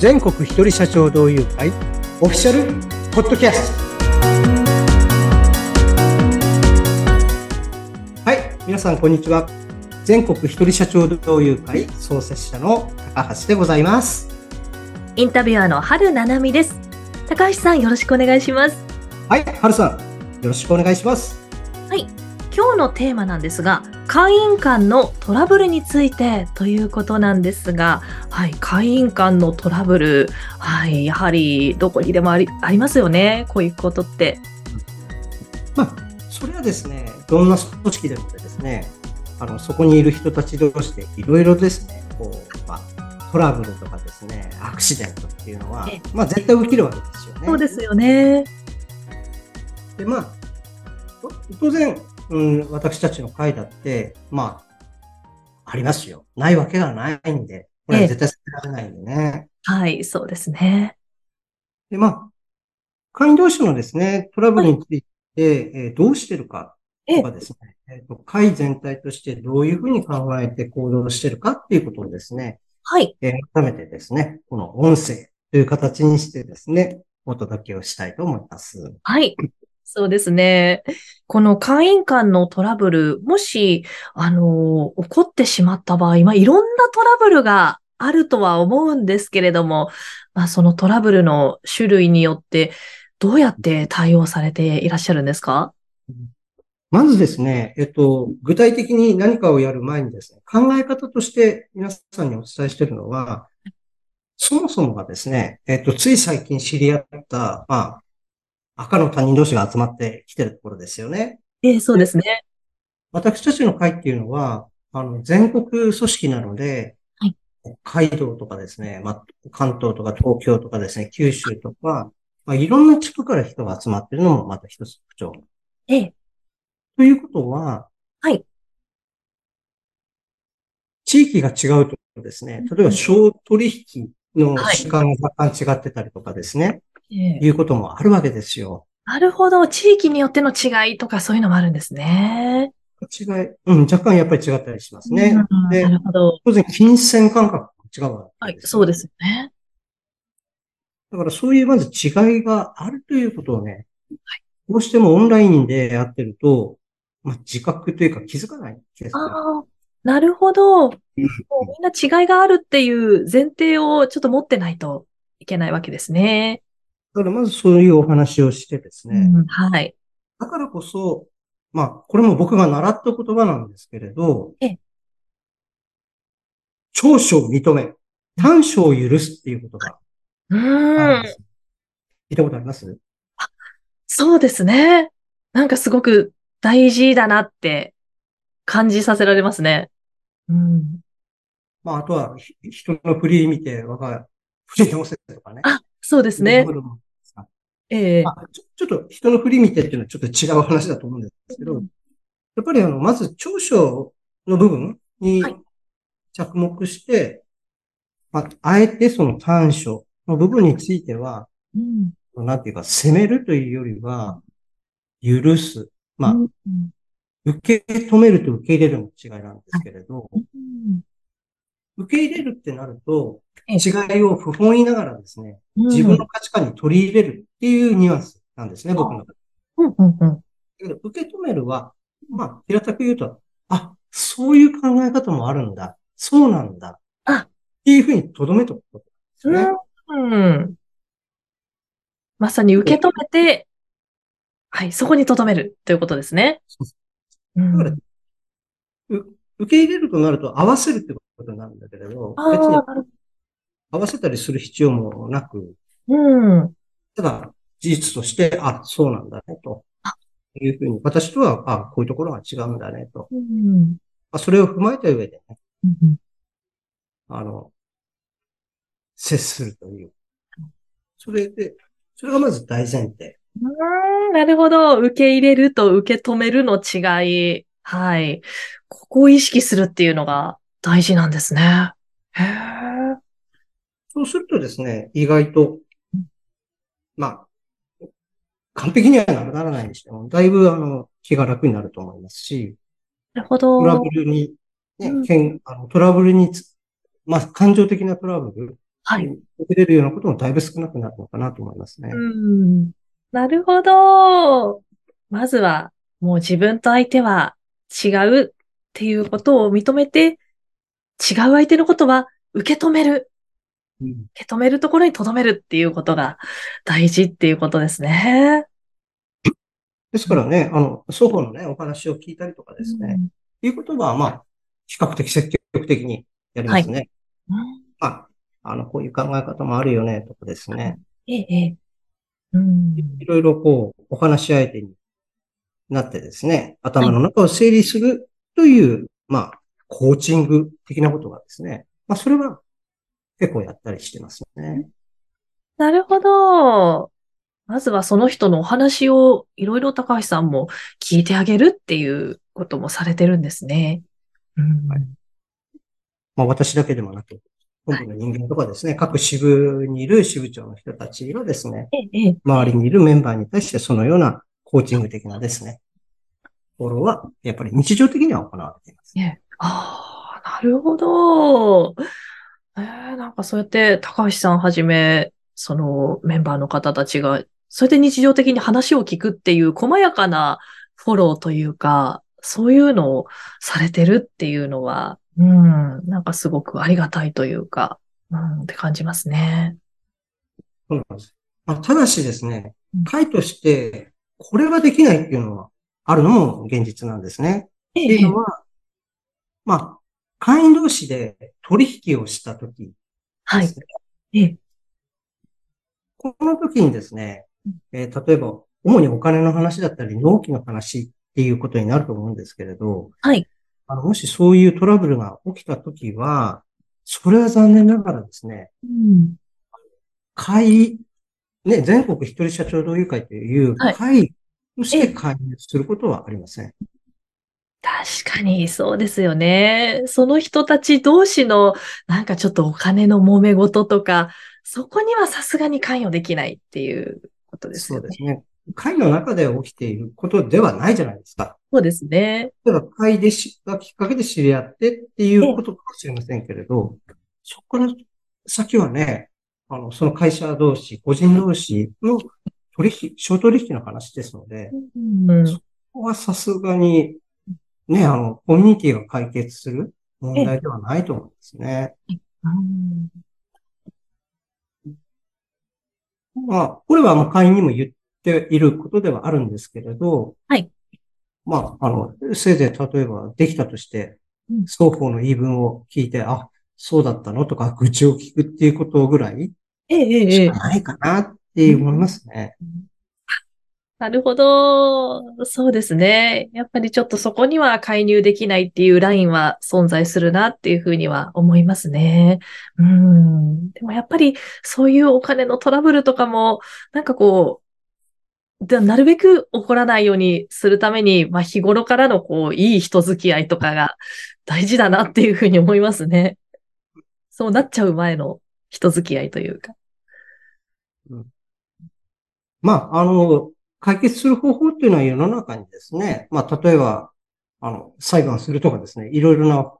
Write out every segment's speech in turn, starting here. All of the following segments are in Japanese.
全国一人社長同友会オフィシャルポッドキャスト。はい皆さんこんにちは。全国一人社長同友会創設者の高橋でございます。インタビュアーの春七海です。高橋さんよろしくお願いします。はい春さんよろしくお願いします。はい今日のテーマなんですが会員間のトラブルについてということなんですが、はい、会員間のトラブル、はい、やはりどこにでもありありますよね、こういうことって。まあ、それはですね、どんな組織でもですね、あのそこにいる人たち同士でいろいろですね、こうまあ、トラブルとかですね、アクシデントっていうのは、まあ、絶対起きるわけですよね。そうですよね。で、まあ、当然、うん、私たちの会だって、まあ、ありますよ。ないわけがないんで、これは絶対避けられないんでね。はい、そうですね。で、まあ、会員同士のですね、トラブルについて、えー、どうしてるかとかですね、えーと、会全体としてどういうふうに考えて行動してるかっていうことをですね、はい。えー、改めてですね、この音声という形にしてですね、お届けをしたいと思います。はい。そうですね。この会員間のトラブル、もし、あの、起こってしまった場合、まあ、いろんなトラブルがあるとは思うんですけれども、まあ、そのトラブルの種類によって、どうやって対応されていらっしゃるんですか？まずですね、えっと、具体的に何かをやる前にですね、考え方として皆さんにお伝えしているのは、そもそもがですね、えっと、つい最近知り合った、まあ、赤の他人同士が集まってきてるところですよね。ええ、そうですね。私たちの会っていうのは、あの、全国組織なので、はい、北海道とかですね、まあ、関東とか東京とかですね、九州とか、まあ、いろんな地区から人が集まってるのもまた一つ特徴。ええ。ということは、はい。地域が違うとですね、例えば小取引の時間が若干違ってたりとかですね、いうこともあるわけですよ。なるほど。地域によっての違いとかそういうのもあるんですね。違い、うん、若干やっぱり違ったりしますね。うん、で、なるほど。当然、金銭感覚も違うわけはい、そうですよね。だからそういうまず違いがあるということをね、はい、どうしてもオンラインでやってると、まあ、自覚というか気づかないですああ、なるほど。もうみんな違いがあるっていう前提をちょっと持ってないといけないわけですね。だからまずそういうお話をしてですね。うん、はい。だからこそ、まあ、これも僕が習った言葉なんですけれど、え長所を認め、短所を許すっていうことがうん。聞いたことあります？そうですね。なんかすごく大事だなって感じさせられますね。うん。まあ、あとは、人の振り見て、わかる。振り直せとかね。あ、そうですね。ええ。ーちょ。ちょっと人の振り見てっていうのはちょっと違う話だと思うんですけど、やっぱりあの、まず長所の部分に着目して、はい、まあ、あえてその短所の部分については、うん、なんていうか、責めるというよりは、許す。まあ、うん、受け止めると受け入れるの違いなんですけれど、受け入れるってなると、違いを不本意ながらですね、自分の価値観に取り入れるっていうニュアンスなんですね、僕の。うんうんうん、受け止めるは、まあ、平たく言うと、あ、そういう考え方もあるんだ。そうなんだ。あっていうふうに留めとくことですね。うん。まさに受け止めて、はい、そこに留めるということですね。だから、受け入れるとなると合わせるってことになるんだけれど、別に合わせたりする必要もなく、うん。ただ、事実として、あ、そうなんだね、と。いうふうに、私とは、あ、こういうところが違うんだね、と。うん、あそれを踏まえた上でね、うん、あの、接するという。それで、それがまず大前提。うん、なるほど。受け入れると受け止めるの違い。はい。ここを意識するっていうのが大事なんですね。へえ。そうするとですね、意外と、まあ、完璧にはならないにしても、だいぶあの気が楽になると思いますし、なるほど。トラブルに、ね、うん、あのトラブルにまあ、感情的なトラブルはい。受けれるようなこともだいぶ少なくなるのかなと思いますね。うん。なるほど。まずは、もう自分と相手は違うっていうことを認めて、違う相手のことは受け止める。うん受け止めるところに留めるっていうことが大事っていうことですね。ですからね、あの、双方のね、お話を聞いたりとかですね、いうことは、まあ、比較的積極的にやりますね。うん。まあ、あの、こういう考え方もあるよね、とかですね。ええ、ええ。うん。いろいろこう、お話し相手になってですね、頭の中を整理するという、まあ、コーチング的なことがですね、まあ、それは結構やったりしてますね。なるほど。まずはその人のお話をいろいろ高橋さんも聞いてあげるっていうこともされてるんですね。うん。はいまあ、私だけでもなく、本部の人間とかですね、各支部にいる支部長の人たちがですね、ええ、ええ。周りにいるメンバーに対してそのようなコーチング的なですね、フォローはやっぱり日常的には行われています。ええああ、なるほど。ええ、なんかそうやって高橋さんはじめ、そのメンバーの方たちが、それで日常的に話を聞くっていう細やかなフォローというか、そういうのをされてるっていうのは、うん、なんかすごくありがたいというか、うん、って感じますね。そうなんです。まあ、ただしですねうん、会として、これができないっていうのはあるのも現実なんですね。えっていうのは、まあ、会員同士で取引をしたときはい。ええ、この時にですね、えー例えば、主にお金の話だったり、納期の話っていうことになると思うんですけれど、はい。あの、もしそういうトラブルが起きた時は、それは残念ながらですね、うん。会、ね、全国一人社長同友会というはい会として介入することはありません。確かにそうですよね。その人たち同士のなんかちょっとお金の揉め事とか、そこにはさすがに関与できないっていうことですよね。そうですね。会の中で起きていることではないじゃないですか。そうですね。例えば会でし、がきっかけで知り合ってっていうことかもしれませんけれど、そこから先はね、あの、その会社同士、個人同士の取引、小取引の話ですので、うん。ここはさすがに、ね、あの、コミュニティが解決する問題ではないと思うんですね。うんまあ、これはもう会員にも言っていることではあるんですけれど、はい。まあ、あの、せいぜい例えばできたとしてうん、双方の言い分を聞いて、あ、そうだったのとか、愚痴を聞くっていうことぐらいええ、ええ、ええしか。ないかなって思いますね。なるほど。そうですね。やっぱりちょっとそこには介入できないっていうラインは存在するなっていうふうには思いますね。うん。でもやっぱりそういうお金のトラブルとかも、なんかこう、でなるべく起こらないようにするために、まあ日頃からのこう、いい人付き合いとかが大事だなっていうふうに思いますね。そうなっちゃう前の人付き合いというか。うんまあ、あの、解決する方法っていうのは世の中にですね、まあ、例えば、あの、裁判するとかですね、いろいろな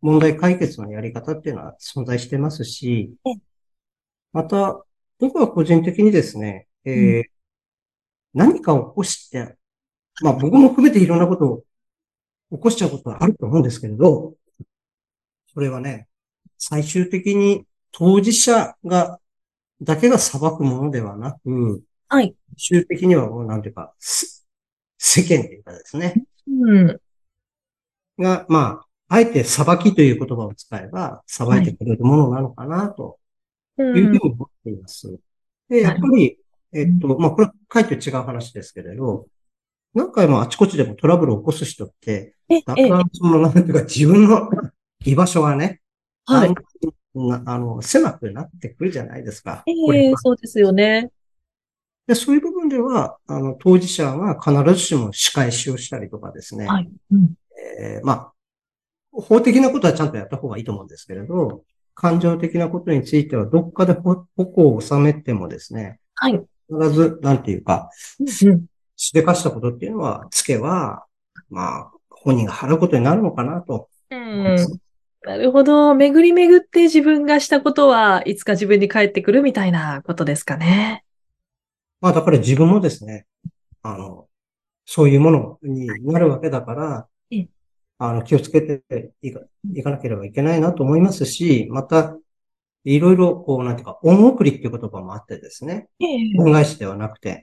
問題解決のやり方っていうのは存在してますしええ、また、僕は個人的にですね、えー何かを起こして、まあ僕も含めていろんなことを起こしちゃうことはあると思うんですけれど、それはね、最終的に当事者が、だけが裁くものではなく、はい。最終的にはもうなんていうか、す世間というかですね、うん。が、まあ、あえて裁きという言葉を使えば、裁いてくれるものなのかな、とういうふうにん。思っています。で、やっぱり、えっと、まあ、これは書いて違う話ですけれど、何回もあちこちでもトラブルを起こす人って、え、え、だから、その、なんていうか、自分の居場所がね、はい。なあの、狭くなってくるじゃないですか。ええそうですよね。でそういう部分では、あの、当事者は必ずしも仕返しをしたりとかですね、はい。うん。えーまあ、法的なことはちゃんとやった方がいいと思うんですけれど、感情的なことについてはどっかでほ矛を収めてもですね、はい。必ず、なんていうか、うん。しでかしたことっていうのは、つけは、まあ、本人が払うことになるのかなと。うん。なるほど。巡り巡って自分がしたことはいつか自分に返ってくるみたいなことですかね。まあだから自分もですね、あの、そういうものになるわけだから、あの、気をつけていかいかなければいけないなと思いますし、また、いろいろ、こう、なんていうか、恩送りっていう言葉もあってですね。恩返しではなくて、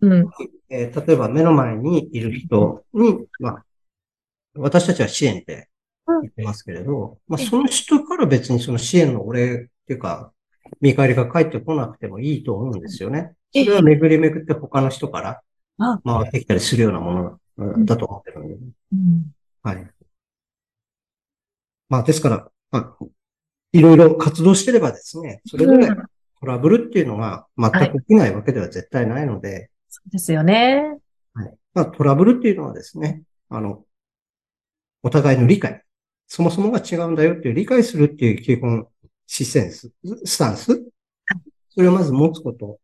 うんえー、例えば目の前にいる人に、まあ、私たちは支援って言ってますけれど、まあ、その人から別にその支援のお礼っていうか、見返りが返ってこなくてもいいと思うんですよね。それは巡り巡って他の人から回ってきたりするようなものだと思ってるんで、はい。まあ、ですから、まあ、いろいろ活動してればですね、それぞれトラブルっていうのが全く起きないわけでは絶対ないので、はい、そうですよね。はい。まあ、トラブルっていうのはですね、あの、お互いの理解、そもそもが違うんだよっていう理解するっていう基本姿勢ス、スタンス、それをまず持つこと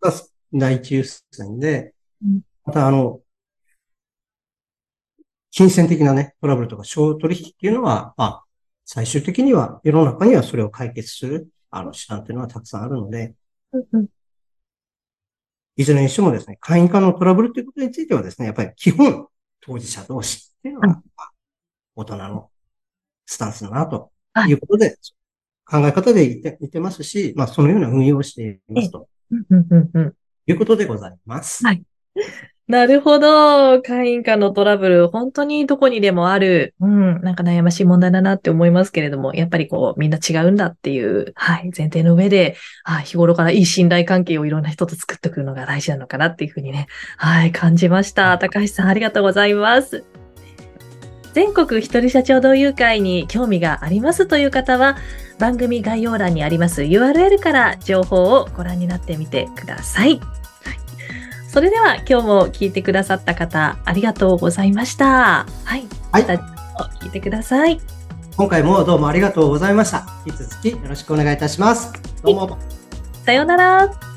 が第一優先で、またあの、金銭的なね、トラブルとか小取引っていうのは、まあ、最終的には世の中にはそれを解決する、あの、手段っていうのはたくさんあるので、いずれにしてもですね、会員間のトラブルっていうことについてはですね、やっぱり基本、当事者同士っていうのは、大人のスタンスだな、とい。うことで、考え方で言って言ってますし、まあ、そのような運用をしていますと。いうことでございます。はい。なるほど。会員間のトラブル、本当にどこにでもある、うん、なんか悩ましい問題だなって思いますけれども、やっぱりこう、みんな違うんだっていう、はい、前提の上で、はい、日頃からいい信頼関係をいろんな人と作っておくのが大事なのかなっていうふうにね、はい、感じました。高橋さん、ありがとうございます。全国一人社長同友会に興味がありますという方は、番組概要欄にあります URL から情報をご覧になってみてください。それでは今日も聞いてくださった方、ありがとうございました。はい。はい。また聞いてください。今回もどうもありがとうございました。引き続きよろしくお願いいたします。どうも。さようなら。